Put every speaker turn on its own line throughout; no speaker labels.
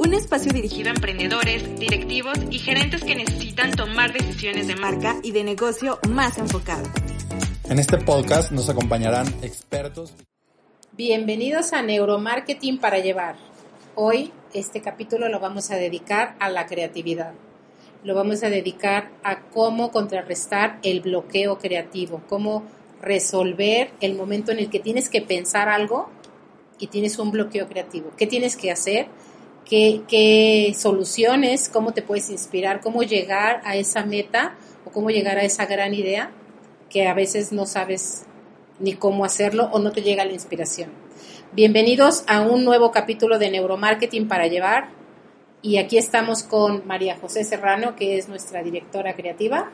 un espacio dirigido a emprendedores, directivos y gerentes que necesitan tomar decisiones de marca y de negocio más enfocadas.
En este podcast nos acompañarán expertos.
Bienvenidos a Neuromarketing para Llevar. Hoy este capítulo lo vamos a dedicar a la creatividad. Lo vamos a dedicar a cómo contrarrestar el bloqueo creativo, cómo resolver el momento en el que tienes que pensar algo y tienes un bloqueo creativo. ¿Qué tienes que hacer? ¿Qué, ¿Qué, soluciones? ¿Cómo te puedes inspirar? ¿Cómo llegar a esa meta o cómo llegar a esa gran idea que a veces no sabes ni cómo hacerlo o no te llega la inspiración? Bienvenidos a un nuevo capítulo de Neuromarketing para Llevar. Y aquí estamos con María José Serrano, que es nuestra directora creativa.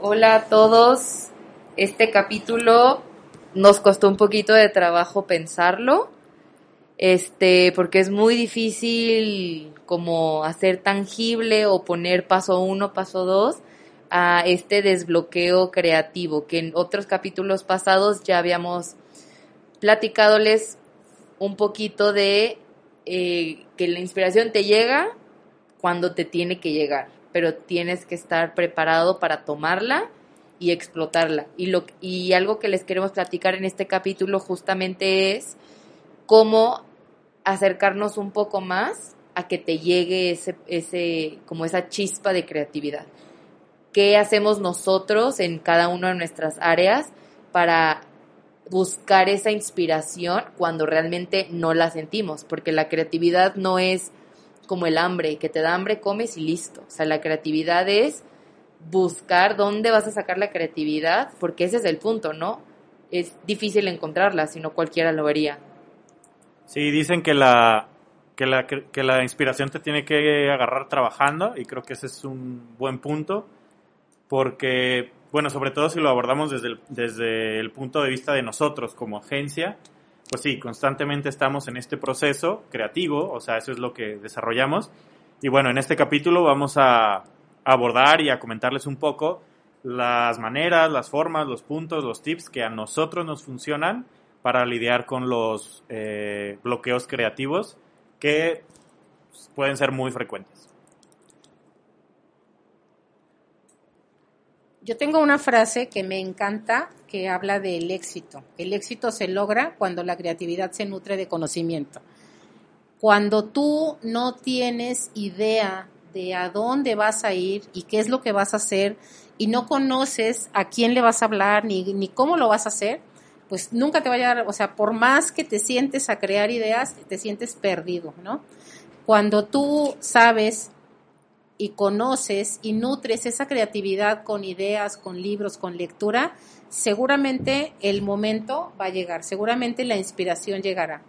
Hola a todos. Este capítulo nos costó un poquito de trabajo pensarlo, este, porque es muy difícil como hacer tangible o poner paso uno, paso dos a este desbloqueo creativo, que en otros capítulos pasados ya habíamos platicadoles un poquito de eh, que la inspiración te llega cuando te tiene que llegar, pero tienes que estar preparado para tomarla y explotarla. Y, lo, y algo que les queremos platicar en este capítulo justamente es cómo acercarnos un poco más a que te llegue ese, ese, como esa chispa de creatividad. ¿Qué hacemos nosotros en cada una de nuestras áreas para buscar esa inspiración cuando realmente no la sentimos? Porque la creatividad no es como el hambre, que te da hambre, comes y listo. O sea, la creatividad es buscar dónde vas a sacar la creatividad, porque ese es el punto, ¿no? Es difícil encontrarla, si no cualquiera lo vería.
Sí, dicen que la, que la, que la inspiración te tiene que agarrar trabajando y creo que ese es un buen punto, porque, bueno, sobre todo si lo abordamos desde el, desde el punto de vista de nosotros como agencia, pues sí, constantemente estamos en este proceso creativo, o sea, eso es lo que desarrollamos. Y bueno, en este capítulo vamos a, abordar y a comentarles un poco las maneras, las formas, los puntos, los tips que a nosotros nos funcionan para lidiar con los eh, bloqueos creativos que pueden ser muy frecuentes.
Yo tengo una frase que me encanta que habla del éxito. El éxito se logra cuando la creatividad se nutre de conocimiento. Cuando tú no tienes idea de a dónde vas a ir y qué es lo que vas a hacer y no conoces a quién le vas a hablar ni, ni cómo lo vas a hacer, pues nunca te va a llegar, o sea, por más que te sientes a crear ideas, te sientes perdido, ¿no? Cuando tú sabes y conoces y nutres esa creatividad con ideas, con libros, con lectura, seguramente el momento va a llegar, seguramente la inspiración llegará.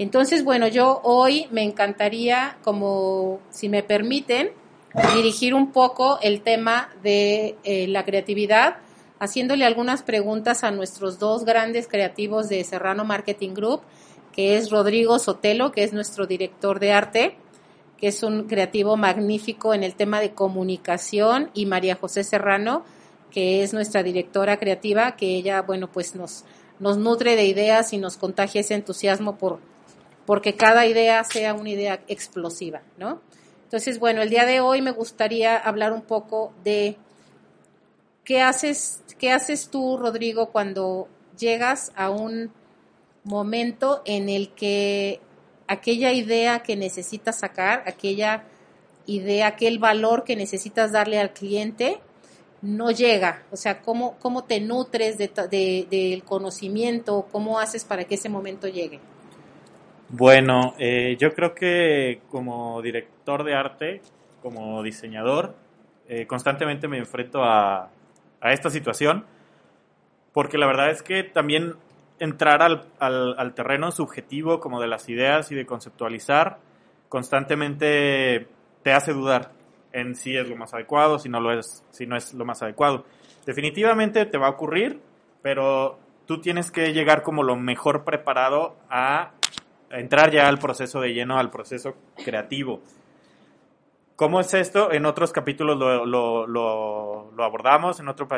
Entonces, bueno, yo hoy me encantaría, como si me permiten, dirigir un poco el tema de eh, la creatividad, haciéndole algunas preguntas a nuestros dos grandes creativos de Serrano Marketing Group, que es Rodrigo Sotelo, que es nuestro director de arte, que es un creativo magnífico en el tema de comunicación, y María José Serrano, que es nuestra directora creativa, que ella, bueno, pues nos, nutre de ideas y nos contagia ese entusiasmo por porque cada idea sea una idea explosiva, ¿no? Entonces, bueno, el día de hoy me gustaría hablar un poco de qué haces, qué haces tú, Rodrigo, cuando llegas a un momento en el que aquella idea que necesitas sacar, aquella idea, aquel valor que necesitas darle al cliente, no llega. O sea, cómo, cómo te nutres del de, conocimiento, cómo haces para que ese momento llegue.
Bueno, eh, yo creo que como director de arte, como diseñador, eh, constantemente me enfrento a, a, esta situación, porque la verdad es que también entrar al, al, terreno subjetivo como de las ideas y de conceptualizar, constantemente te hace dudar. en si es lo más adecuado, si no lo es, si no es lo más adecuado. Definitivamente te va a ocurrir, pero tú tienes que llegar como lo mejor preparado a entrar ya al proceso de lleno, al proceso creativo. ¿Cómo es esto? En otros capítulos lo, lo, lo, abordamos, en otro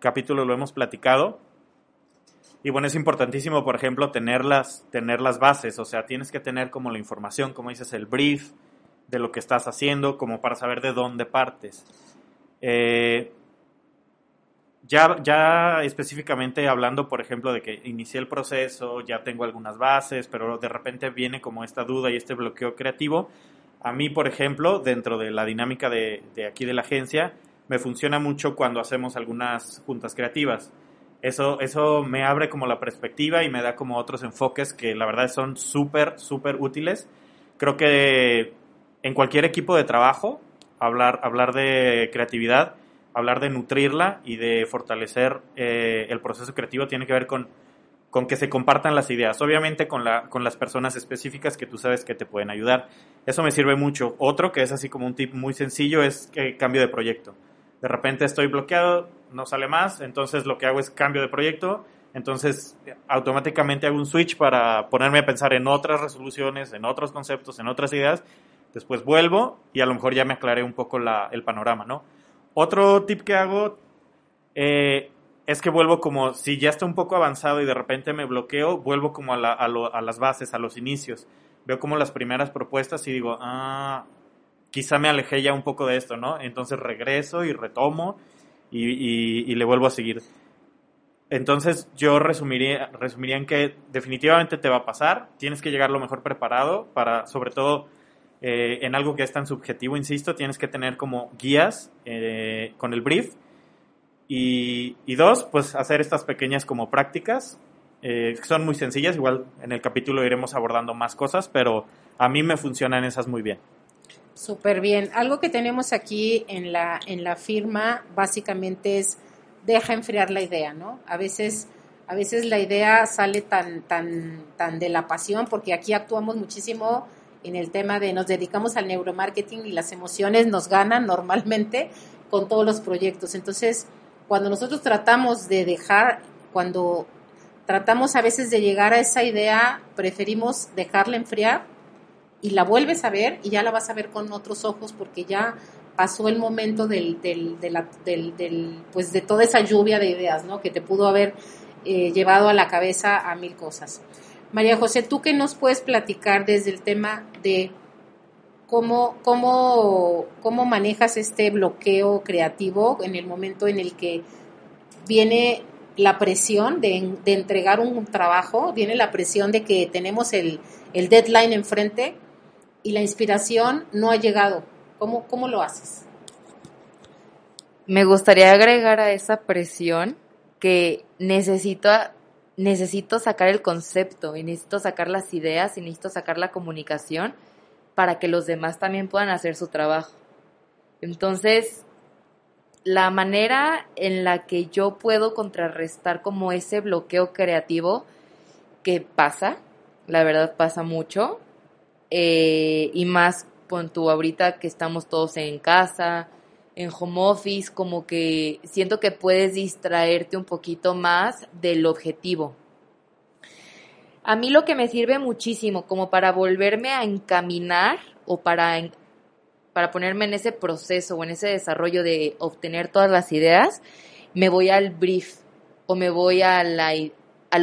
capítulo lo hemos platicado. Y bueno, es importantísimo, por ejemplo, tener las, tener las bases, o sea, tienes que tener como la información, como dices, el brief de lo que estás haciendo, como para saber de dónde partes. Eh, ya, ya específicamente hablando, por ejemplo, de que inicié el proceso, ya tengo algunas bases, pero de repente viene como esta duda y este bloqueo creativo. A mí, por ejemplo, dentro de la dinámica de, aquí de la agencia, me funciona mucho cuando hacemos algunas juntas creativas eso, eso me abre como la perspectiva y me da como otros enfoques que la verdad son súper, súper útiles. Creo que en cualquier equipo de trabajo, hablar, hablar de creatividad, hablar de nutrirla y de fortalecer eh, el proceso creativo tiene que ver con, con que se compartan las ideas. Obviamente con, la, con las personas específicas que tú sabes que te pueden ayudar. Eso me sirve mucho. Otro que es así como un tip muy sencillo es que cambio de proyecto. De repente estoy bloqueado, no sale más, entonces lo que hago es cambio de proyecto, entonces automáticamente hago un switch para ponerme a pensar en otras resoluciones, en otros conceptos, en otras ideas, después vuelvo y a lo mejor ya me aclaré un poco la, el panorama, ¿no? Otro tip que hago eh, es que vuelvo como, si ya está un poco avanzado y de repente me bloqueo, vuelvo como a, la, a, a las bases, a los inicios. Veo como las primeras propuestas y digo, ah, quizá me alejé ya un poco de esto, ¿no? Entonces regreso y retomo y, le vuelvo a seguir. Entonces yo resumiría, resumiría en que definitivamente te va a pasar, tienes que llegar lo mejor preparado para, sobre todo eh, en algo que es tan subjetivo, insisto, tienes que tener como guías eh, con el brief y, dos, pues hacer estas pequeñas como prácticas, eh, son muy sencillas, igual en el capítulo iremos abordando más cosas, pero a mí me funcionan esas muy bien.
Súper bien. Algo que tenemos aquí en la, en la firma básicamente es deja enfriar la idea, ¿no? A veces, a veces la idea sale tan, tan, tan de la pasión, porque aquí actuamos muchísimo en el tema de nos dedicamos al neuromarketing y las emociones nos ganan normalmente con todos los proyectos. Entonces, cuando nosotros tratamos de dejar, cuando tratamos a veces de llegar a esa idea, preferimos dejarla enfriar y la vuelves a ver y ya la vas a ver con otros ojos porque ya pasó el momento del, del, de del, pues de toda esa lluvia de ideas, ¿no? Que te pudo haber eh, llevado a la cabeza a mil cosas. María José, ¿tú qué nos puedes platicar desde el tema de cómo, cómo, cómo manejas este bloqueo creativo en el momento en el que viene la presión de, de entregar un trabajo, viene la presión de que tenemos el, el deadline enfrente y la inspiración no ha llegado. ¿Cómo, cómo lo haces?
Me gustaría agregar a esa presión que necesito, necesito sacar el concepto y necesito sacar las ideas y necesito sacar la comunicación para que los demás también puedan hacer su trabajo. Entonces, la manera en la que yo puedo contrarrestar como ese bloqueo creativo que pasa, la verdad pasa mucho, eh, y más con tu ahorita que estamos todos en casa, en home office, como que siento que puedes distraerte un poquito más del objetivo. A mí lo que me sirve muchísimo como para volverme a encaminar o para, para ponerme en ese proceso o en ese desarrollo de obtener todas las ideas, me voy al brief o me voy al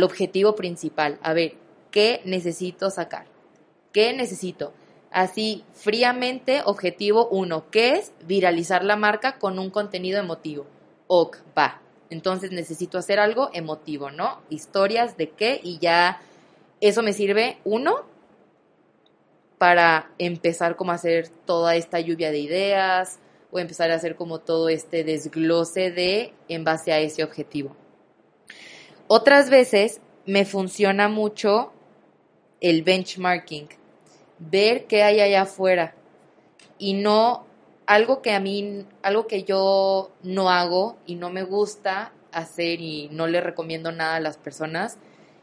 objetivo principal. A ver, ¿qué necesito sacar? ¿Qué necesito? Así, fríamente, objetivo uno, ¿qué es? Viralizar la marca con un contenido emotivo. Ok, va. Entonces necesito hacer algo emotivo, ¿no? Historias de qué y ya eso me sirve, uno, para empezar como a hacer toda esta lluvia de ideas o empezar a hacer como todo este desglose de en base a ese objetivo. Otras veces me funciona mucho el benchmarking ver qué hay allá afuera y no algo que a mí, algo que yo no hago y no me gusta hacer y no le recomiendo nada a las personas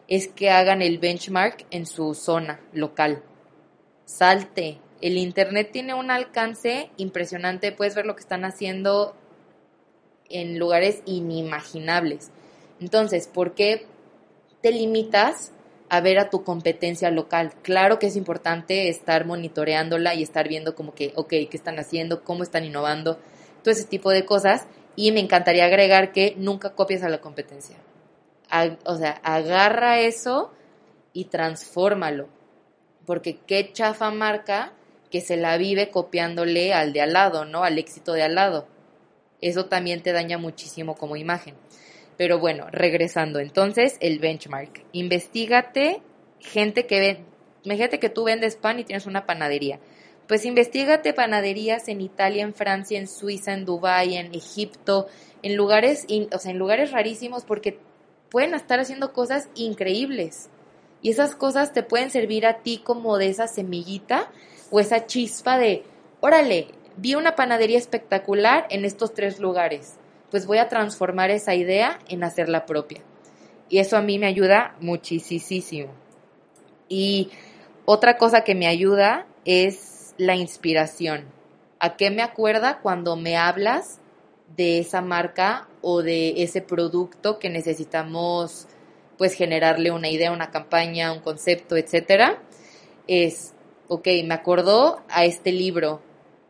es que hagan el benchmark en su zona local. Salte, El Internet tiene un alcance impresionante, puedes ver lo que están haciendo en lugares inimaginables. Entonces, ¿por qué te limitas a ver a tu competencia local? Claro que es importante estar monitoreándola y estar viendo como que, ok, ¿qué están haciendo? ¿Cómo están innovando? Todo ese tipo de cosas. Y me encantaría agregar que nunca copies a la competencia. O sea, agarra eso y transfórmalo. Porque qué chafa marca que se la vive copiándole al de al lado, ¿no? Al éxito de al lado. Eso también te daña muchísimo como imagen. Pero bueno, regresando. Entonces, el benchmark. Investígate gente que ve. Imagínate que tú vendes pan y tienes una panadería. Pues investigate panaderías en Italia, en Francia, en Suiza, en Dubái, en Egipto, en lugares, o sea, en lugares rarísimos porque pueden estar haciendo cosas increíbles. Y esas cosas te pueden servir a ti como de esa semillita o esa chispa de, órale, vi una panadería espectacular en estos tres lugares. Pues voy a transformar esa idea en hacerla propia. Y eso a mí me ayuda muchísimo. Y otra cosa que me ayuda es la inspiración. ¿A qué me acuerda cuando me hablas de esa marca o de ese producto que necesitamos pues generarle una idea, una campaña, un concepto, etcétera, es, ok, me acordó a este libro,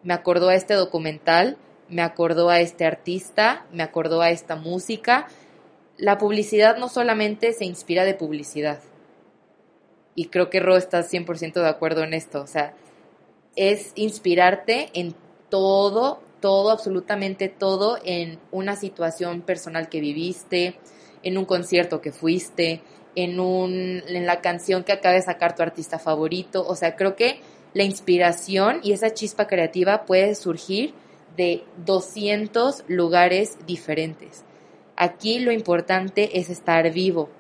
me acordó a este documental, me acordó a este artista, me acordó a esta música. La publicidad no solamente se inspira de publicidad. Y creo que Ro está 100% de acuerdo en esto. O sea, es inspirarte en todo, todo, absolutamente todo, en una situación personal que viviste, en un concierto que fuiste, en, un, en la canción que acaba de sacar tu artista favorito. O sea, creo que la inspiración y esa chispa creativa puede surgir de 200 lugares diferentes. Aquí lo importante es estar vivo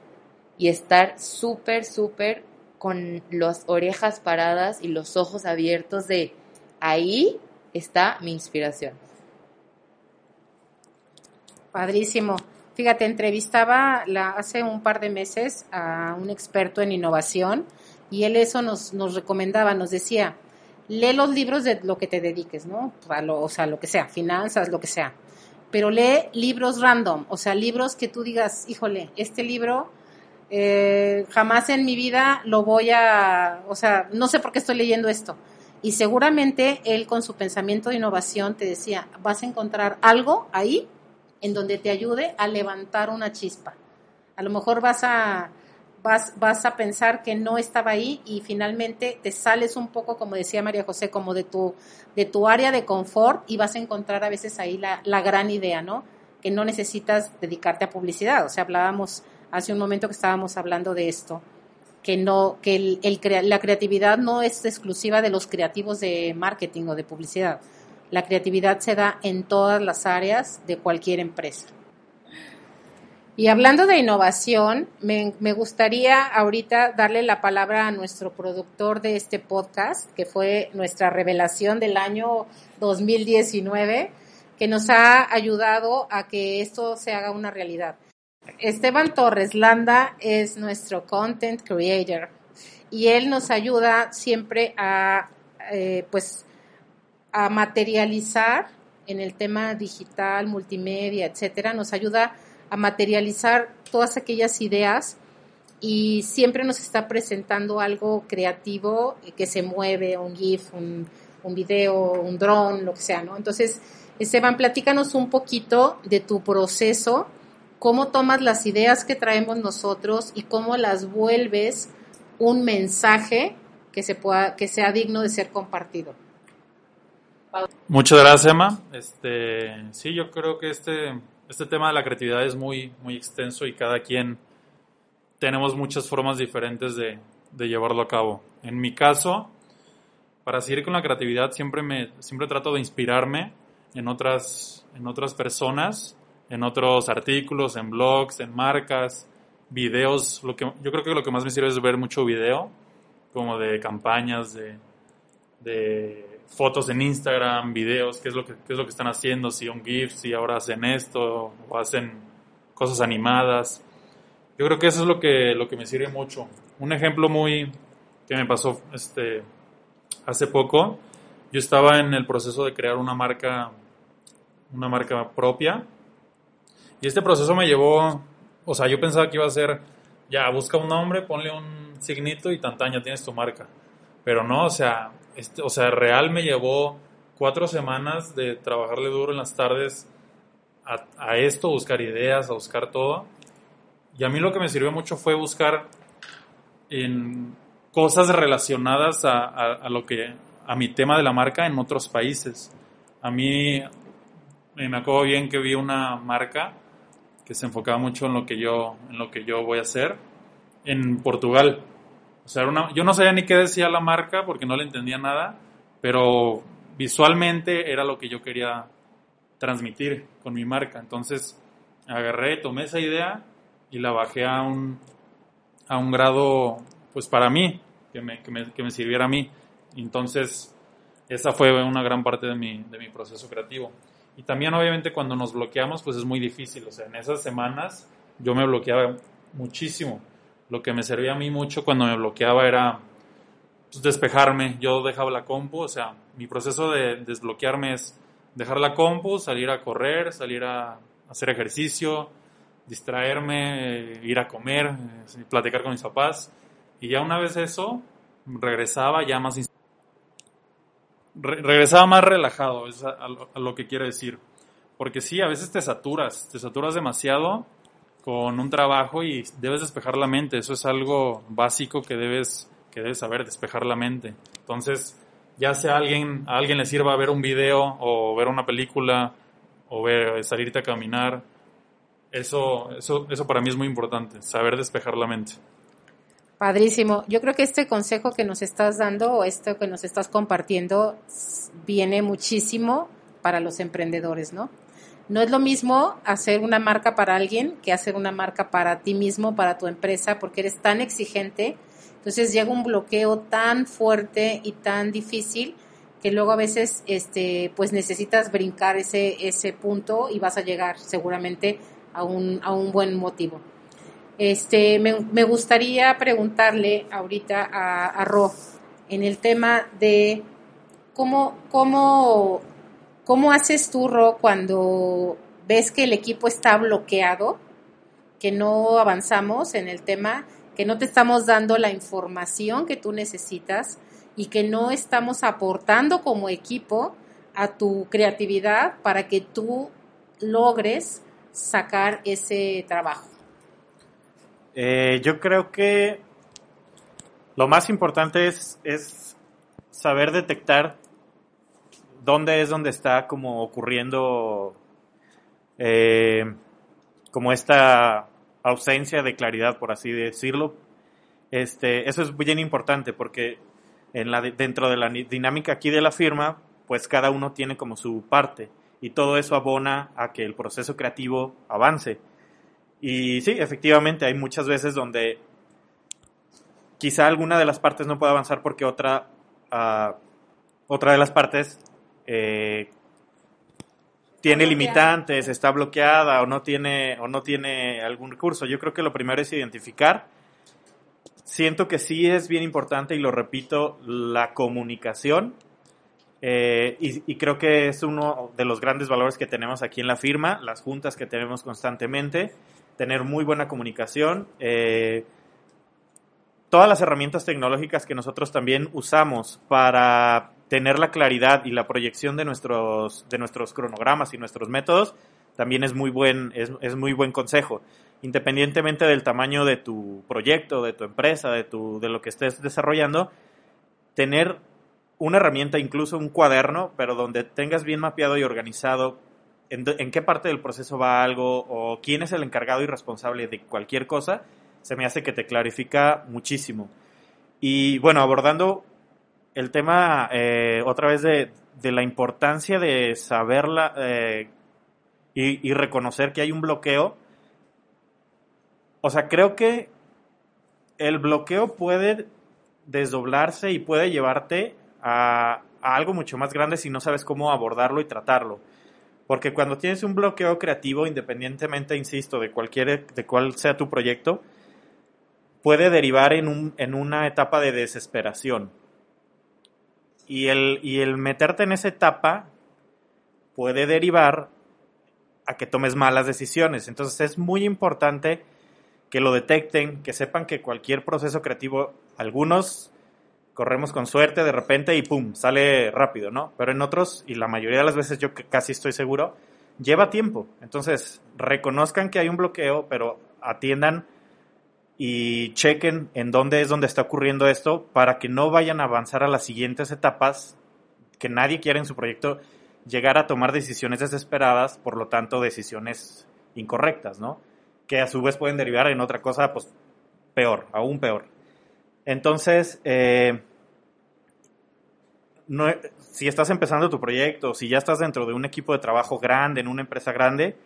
y estar súper, súper con las orejas paradas y los ojos abiertos de ahí está mi inspiración.
Padrísimo. Fíjate, entrevistaba la, hace un par de meses a un experto en innovación y él eso nos, nos recomendaba, nos decía, lee los libros de lo que te dediques, ¿no? o sea, lo que sea, finanzas, lo que sea. Pero lee libros random, o sea, libros que tú digas, híjole, este libro eh, jamás en mi vida lo voy a, o sea, no sé por qué estoy leyendo esto. Y seguramente él con su pensamiento de innovación te decía, vas a encontrar algo ahí en donde te ayude a levantar una chispa. A lo mejor vas a, vas, vas a pensar que no estaba ahí y finalmente te sales un poco, como decía María José, como de tu, de tu área de confort y vas a encontrar a veces ahí la, la gran idea, ¿no? Que no necesitas dedicarte a publicidad. O sea, hablábamos hace un momento que estábamos hablando de esto, que no, que el, la creatividad no es exclusiva de los creativos de marketing o de publicidad. La creatividad se da en todas las áreas de cualquier empresa. Y hablando de innovación, me, gustaría ahorita darle la palabra a nuestro productor de este podcast, que fue nuestra revelación del año 2019, que nos ha ayudado a que esto se haga una realidad. Esteban Torres Landa es nuestro content creator y él nos ayuda siempre a, eh, pues, a materializar en el tema digital, multimedia, etcétera, nos ayuda a materializar todas aquellas ideas y siempre nos está presentando algo creativo que se mueve, un GIF, un, un video, un drone, lo que sea, ¿no? Entonces, Esteban, platícanos un poquito de tu proceso, cómo tomas las ideas que traemos nosotros y cómo las vuelves un mensaje que, se pueda, que sea digno de ser compartido.
Muchas gracias, Emma. Este, sí, yo creo que este, este tema de la creatividad es muy, muy extenso y cada quien tenemos muchas formas diferentes de, de llevarlo a cabo. En mi caso, para seguir con la creatividad siempre me siempre trato de inspirarme en otras en otras personas, en otros artículos, en blogs, en marcas, videos, lo que yo creo que lo que más me sirve es ver mucho video como de campañas de de fotos en Instagram, videos, qué es lo que, es lo que están haciendo, si un GIF, si ahora hacen esto o hacen cosas animadas. Yo creo que eso es lo que, lo que me sirve mucho. Un ejemplo muy que me pasó este,
hace poco. Yo estaba en el proceso de crear una marca, una marca propia. Y este proceso me llevó, o sea, yo pensaba que iba a ser, ya, busca un nombre, ponle un signito y tantaña, tienes tu marca. Pero no, o sea, este, o sea, real me llevó cuatro semanas de trabajarle duro en las tardes a, a esto, buscar ideas, a buscar todo. Y a mí lo que me sirvió mucho fue buscar en cosas relacionadas a, a, lo que a mi tema de la marca en otros países. A mí me acuerdo bien que vi una marca que se enfocaba mucho en lo que yo en lo que yo voy a hacer en Portugal. O sea, una, yo no sabía ni qué decía la marca porque no le entendía nada, pero visualmente era lo que yo quería transmitir con mi marca. Entonces agarré, tomé esa idea y la bajé a un, a un grado, pues para mí, que me, que me, que me sirviera a mí. Entonces, esa fue una gran parte de mi, de mi proceso creativo. Y también obviamente cuando nos bloqueamos, pues es muy difícil. O sea, en esas semanas yo me bloqueaba muchísimo. Lo que me servía a mí mucho cuando me bloqueaba era pues, despejarme. Yo dejaba la compu, o sea, mi proceso de desbloquearme es dejar la compu, salir a correr, salir a hacer ejercicio, distraerme, ir a comer, eh, platicar con mis papás. Y ya una vez eso, regresaba ya más... regresaba más relajado, es lo, que quiero decir. Porque sí, a veces te saturas, te saturas demasiado con un trabajo y debes despejar la mente. Eso es algo básico que debes, que debes saber, despejar la mente. Entonces, ya sea a alguien, a alguien le sirva ver un video o ver una película o ver, salirte a caminar, eso, eso, eso para mí es muy importante, saber despejar la mente.
Padrísimo. Yo creo que este consejo que nos estás dando o esto que nos estás compartiendo viene muchísimo para los emprendedores, ¿no? No es lo mismo hacer una marca para alguien que hacer una marca para ti mismo, para tu empresa, porque eres tan exigente. Entonces llega un bloqueo tan fuerte y tan difícil que luego a veces este pues necesitas brincar ese ese punto y vas a llegar seguramente a un, a un buen motivo. Este, me, gustaría preguntarle ahorita a, a, Ro en el tema de cómo, cómo, cómo haces tú, Ro, cuando ves que el equipo está bloqueado, que no avanzamos en el tema, que no te estamos dando la información que tú necesitas y que no estamos aportando como equipo a tu creatividad para que tú logres sacar ese trabajo?
Eh, yo creo que lo más importante es, es saber detectar dónde es donde está como ocurriendo eh, como esta ausencia de claridad, por así decirlo. Este, eso es bien importante porque en la, dentro de la dinámica aquí de la firma, pues cada uno tiene como su parte y todo eso abona a que el proceso creativo avance. Y sí, efectivamente, hay muchas veces donde quizá alguna de las partes no pueda avanzar porque otra, uh, otra de las partes eh, tiene limitantes, está bloqueada o no tiene o no tiene algún recurso. Yo creo que lo primero es identificar. Siento que sí es bien importante y lo repito, la comunicación eh, y, creo que es uno de los grandes valores que tenemos aquí en la firma, las juntas que tenemos constantemente, tener muy buena comunicación. Eh, todas las herramientas tecnológicas que nosotros también usamos para tener la claridad y la proyección de nuestros, de nuestros cronogramas y nuestros métodos, también es muy buen, es, es muy buen consejo. Independientemente del tamaño de tu proyecto, de tu empresa, de, tu, de lo que estés desarrollando, tener una herramienta, incluso un cuaderno, pero donde tengas bien mapeado y organizado en, qué parte del proceso va algo o quién es el encargado y responsable de cualquier cosa, se me hace que te clarifica muchísimo. Y bueno, abordando el tema eh, otra vez de, la importancia de saberla eh, y, y reconocer que hay un bloqueo, o sea, creo que el bloqueo puede desdoblarse y puede llevarte a, algo mucho más grande si no sabes cómo abordarlo y tratarlo. Porque cuando tienes un bloqueo creativo, independientemente, insisto, de cualquier, de cuál sea tu proyecto, puede derivar en, un, en una etapa de desesperación. Y el, y el meterte en esa etapa puede derivar a que tomes malas decisiones. Entonces es muy importante que lo detecten, que sepan que cualquier proceso creativo, algunos corremos con suerte de repente y pum, sale rápido, ¿no? Pero en otros, y la mayoría de las veces yo casi estoy seguro, lleva tiempo. Entonces, reconozcan que hay un bloqueo, pero atiendan y chequen en dónde es donde está ocurriendo esto para que no vayan a avanzar a las siguientes etapas que nadie quiere en su proyecto llegar a tomar decisiones desesperadas, por lo tanto decisiones incorrectas, ¿no? Que a su vez pueden derivar en otra cosa, pues peor, aún peor. Entonces, eh, no, si estás empezando tu proyecto, si ya estás dentro de un equipo de trabajo grande, en una empresa grande,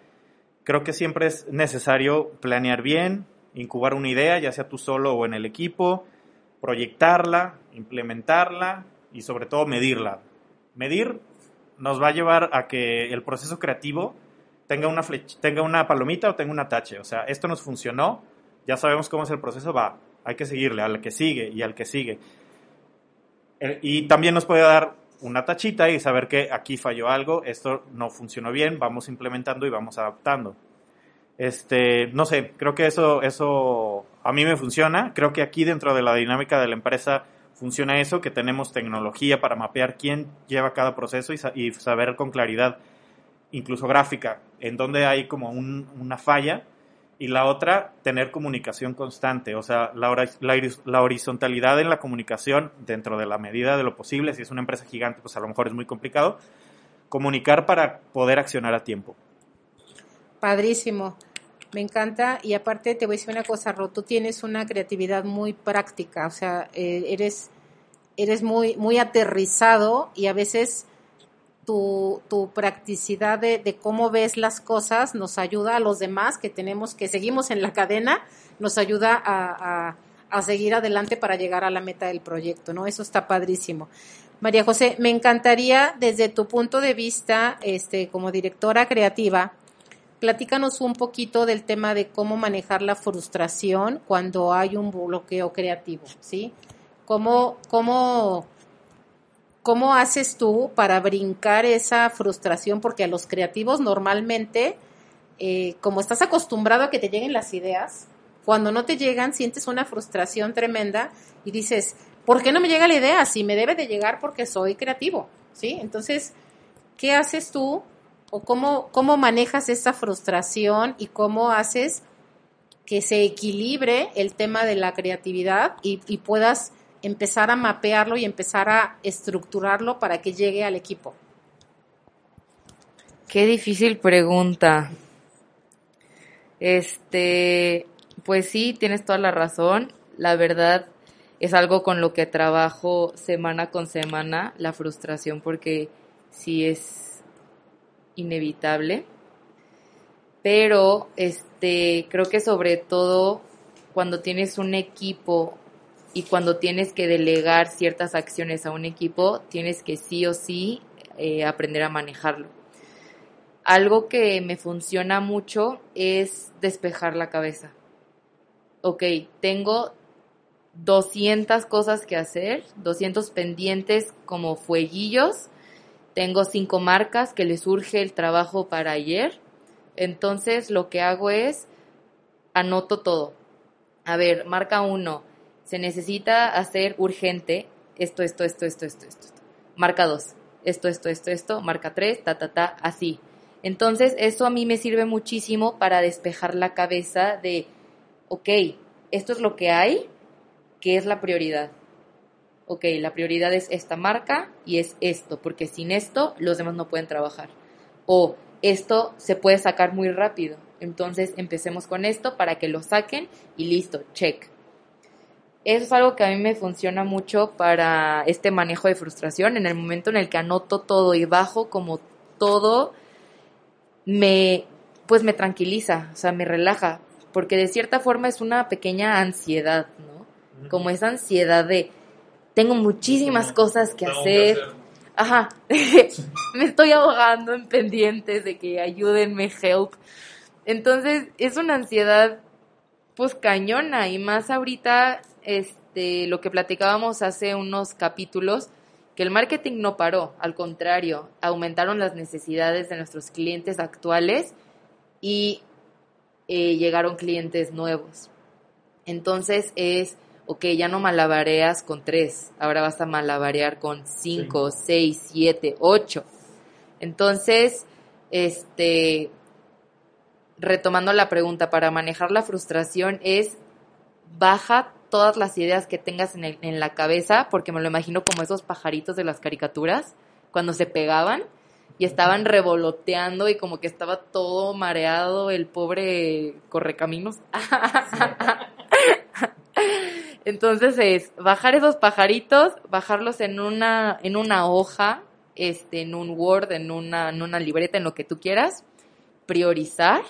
creo que siempre es necesario planear bien, incubar una idea, ya sea tú solo o en el equipo, proyectarla, implementarla y sobre todo medirla. Medir nos va a llevar a que el proceso creativo tenga una, tenga una palomita o tenga un atache. O sea, esto nos funcionó, ya sabemos cómo es el proceso, va, hay que seguirle al que sigue y al que sigue. Eh, y también nos puede dar una tachita y saber que aquí falló algo, esto no funcionó bien, vamos implementando y vamos adaptando. Este, no sé, creo que eso, eso a mí me funciona. Creo que aquí dentro de la dinámica de la empresa funciona eso, que tenemos tecnología para mapear quién lleva cada proceso y, saber con claridad, incluso gráfica, en dónde hay como una falla. Y la otra, tener comunicación constante, o sea, la, la, horizontalidad en la comunicación dentro de la medida de lo posible. Si es una empresa gigante, pues a lo mejor es muy complicado. Comunicar para poder accionar a tiempo.
Padrísimo. Me encanta y aparte te voy a decir una cosa, Ro, tú tienes una creatividad muy práctica, o sea, eh, eres, eres muy, muy aterrizado y a veces tu, practicidad de, cómo ves las cosas nos ayuda a los demás que tenemos, que seguimos en la cadena, nos ayuda a, a, a seguir adelante para llegar a la meta del proyecto, ¿no? Eso está padrísimo. María José, me encantaría desde tu punto de vista, este, como directora creativa, Platícanos un poquito del tema de cómo manejar la frustración cuando hay un bloqueo creativo, ¿sí? ¿Cómo, cómo, cómo haces tú para brincar esa frustración? Porque a los creativos normalmente, eh, como estás acostumbrado a que te lleguen las ideas, cuando no te llegan sientes una frustración tremenda y dices, ¿por qué no me llega la idea? Si me debe de llegar porque soy creativo, ¿sí? Entonces, ¿qué haces tú o cómo, cómo manejas esta frustración y cómo haces que se equilibre el tema de la creatividad y puedas empezar a mapearlo y empezar a estructurarlo para que llegue al equipo?
Qué difícil pregunta. Este, pues sí, tienes toda la razón. La verdad es algo con lo que trabajo semana con semana, la frustración, porque sí es inevitable. Pero este creo que sobre todo cuando tienes un equipo y cuando tienes que delegar ciertas acciones a un equipo, tienes que sí o sí eh, aprender a manejarlo. Algo que me funciona mucho es despejar la cabeza. Ok, tengo 200 cosas que hacer, 200 pendientes como fueguillos tengo cinco marcas que les surge el trabajo para ayer. Entonces lo que hago es anoto todo. A ver, marca uno. Se necesita hacer urgente esto, esto, esto, esto, esto, esto. Marca dos. Esto, esto, esto, esto. Marca tres, ta, ta, ta, así. Entonces eso a mí me sirve muchísimo para despejar la cabeza de, ok, esto es lo que hay, ¿qué es la prioridad? ok, la prioridad es esta marca y es esto, porque sin esto los demás no pueden trabajar. O esto se puede sacar muy rápido, entonces empecemos con esto para que lo saquen y listo, check. Eso es algo que a mí me funciona mucho para este manejo de frustración. En el momento en el que anoto todo y bajo como todo, me, pues me tranquiliza, o sea, me relaja, porque de cierta forma es una pequeña ansiedad, ¿no? Como esa ansiedad de, tengo muchísimas cosas que hacer. Ajá, me estoy ahogando en pendientes de que ayúdenme, help. Entonces, es una ansiedad, pues, cañona, y más ahorita, este, lo que platicábamos hace unos capítulos, que el marketing no paró, al contrario, aumentaron las necesidades de nuestros clientes actuales y eh, llegaron clientes nuevos. Entonces es, ok, ya no malabareas con tres, ahora vas a malabarear con cinco, seis, siete, ocho. Entonces, este, retomando la pregunta, para manejar la frustración es baja todas las ideas que tengas en, en la cabeza, porque me lo imagino como esos pajaritos de las caricaturas, cuando se pegaban y estaban revoloteando y como que estaba todo mareado el pobre correcaminos. Entonces es bajar esos pajaritos, bajarlos en una, en una hoja, este, en un Word, en una, en una libreta, en lo que tú quieras, priorizar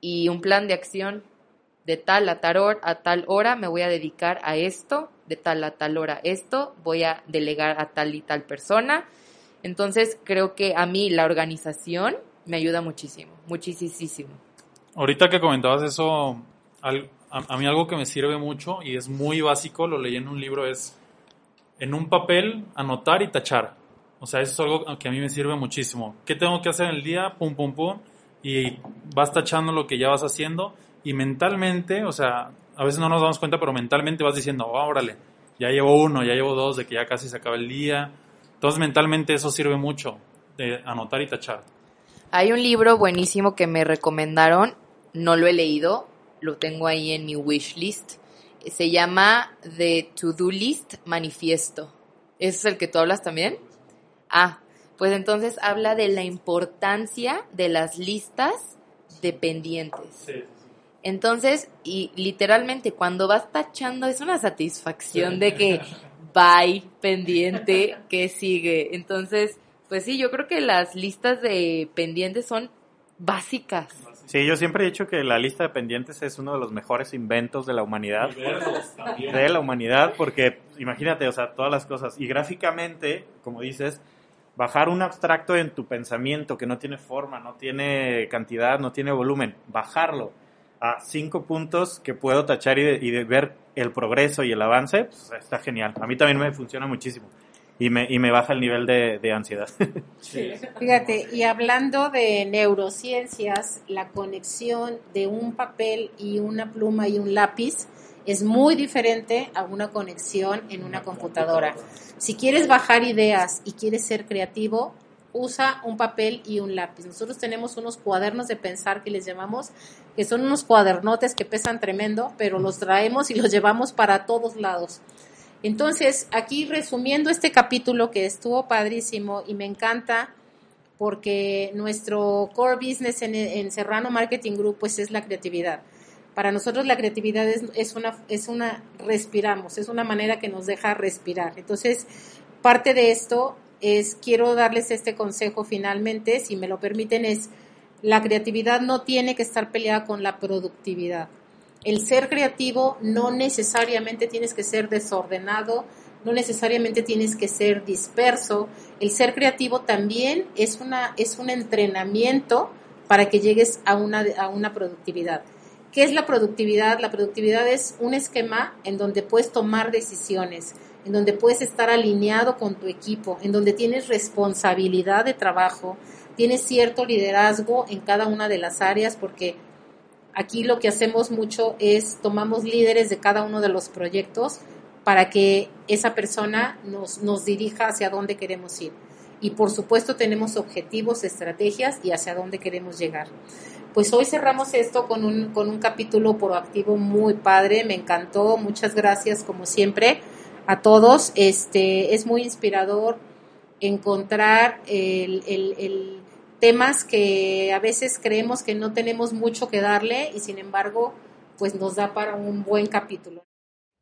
y un plan de acción de tal a tal, hora, a tal hora me voy a dedicar a esto, de tal a tal hora esto, voy a delegar a tal y tal persona. Entonces creo que a mí la organización me ayuda muchísimo, muchísimo.
Ahorita que comentabas eso, a, mí algo que me sirve mucho y es muy básico, lo leí en un libro, es en un papel anotar y tachar. O sea, eso es algo que a mí me sirve muchísimo. ¿Qué tengo que hacer en el día? Pum, pum, pum. Y vas tachando lo que ya vas haciendo y mentalmente, o sea, a veces no nos damos cuenta, pero mentalmente vas diciendo, oh, órale, ya llevo uno, ya llevo dos, de que ya casi se acaba el día. Entonces, mentalmente eso sirve mucho, de anotar y tachar.
Hay un libro buenísimo que me recomendaron, no lo he leído, lo tengo ahí en mi wish list. Se llama The To-Do List Manifiesto. ¿Ese es el que tú hablas también? Ah, pues entonces habla de la importancia de las listas de pendientes. Sí. Entonces, y literalmente cuando vas tachando es una satisfacción de que bye, pendiente, que sigue. Entonces, pues sí, yo creo que las listas de pendientes son básicas.
Sí, yo siempre he dicho que la lista de pendientes es uno de los mejores inventos de la humanidad. De la humanidad, porque imagínate, o sea, todas las cosas. Y gráficamente, como dices, bajar un abstracto en tu pensamiento que no tiene forma, no tiene cantidad, no tiene volumen, bajarlo a cinco puntos que puedo tachar y, de, ver el progreso y el avance, pues, está genial. A mí también me funciona muchísimo y me, y me baja el nivel de, ansiedad.
Fíjate, y hablando de neurociencias, la conexión de un papel y una pluma y un lápiz es muy diferente a una conexión en una computadora. Si quieres bajar ideas y quieres ser creativo, usa un papel y un lápiz. Nosotros tenemos unos cuadernos de pensar que les llamamos, que son unos cuadernotes que pesan tremendo, pero los traemos y los llevamos para todos lados. Entonces, aquí resumiendo este capítulo que estuvo padrísimo y me encanta porque nuestro core business en, Serrano Marketing Group pues es la creatividad. Para nosotros la creatividad es, es, una, es una, respiramos, es una manera que nos deja respirar. Entonces, parte de esto es, quiero darles este consejo finalmente, si me lo permiten, es la creatividad no tiene que estar peleada con la productividad. El ser creativo no necesariamente tienes que ser desordenado, no necesariamente tienes que ser disperso. El ser creativo también es, una, es un entrenamiento para que llegues a una, a una productividad. ¿Qué es la productividad? La productividad es un esquema en donde puedes tomar decisiones, en donde puedes estar alineado con tu equipo, en donde tienes responsabilidad de trabajo, tienes cierto liderazgo en cada una de las áreas, porque aquí lo que hacemos mucho es tomamos líderes de cada uno de los proyectos para que esa persona nos, nos dirija hacia dónde queremos ir. Y por supuesto tenemos objetivos, estrategias y hacia dónde queremos llegar. Pues hoy cerramos esto con un, con un capítulo proactivo muy padre, me encantó, muchas gracias como siempre a todos. Este, es muy inspirador encontrar el, el, temas que a veces creemos que no tenemos mucho que darle y sin embargo, pues nos da para un buen capítulo.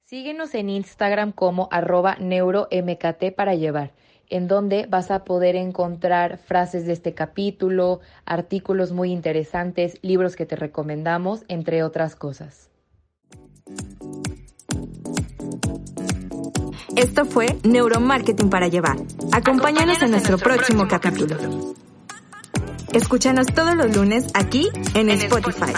Síguenos en Instagram como arroba neuromkt para llevar, en donde vas a poder encontrar frases de este capítulo, artículos muy interesantes, libros que te recomendamos, entre otras cosas.
Esto fue Neuromarketing para Llevar. Acompáñanos en nuestro próximo capítulo. Escúchanos todos los lunes aquí en Spotify.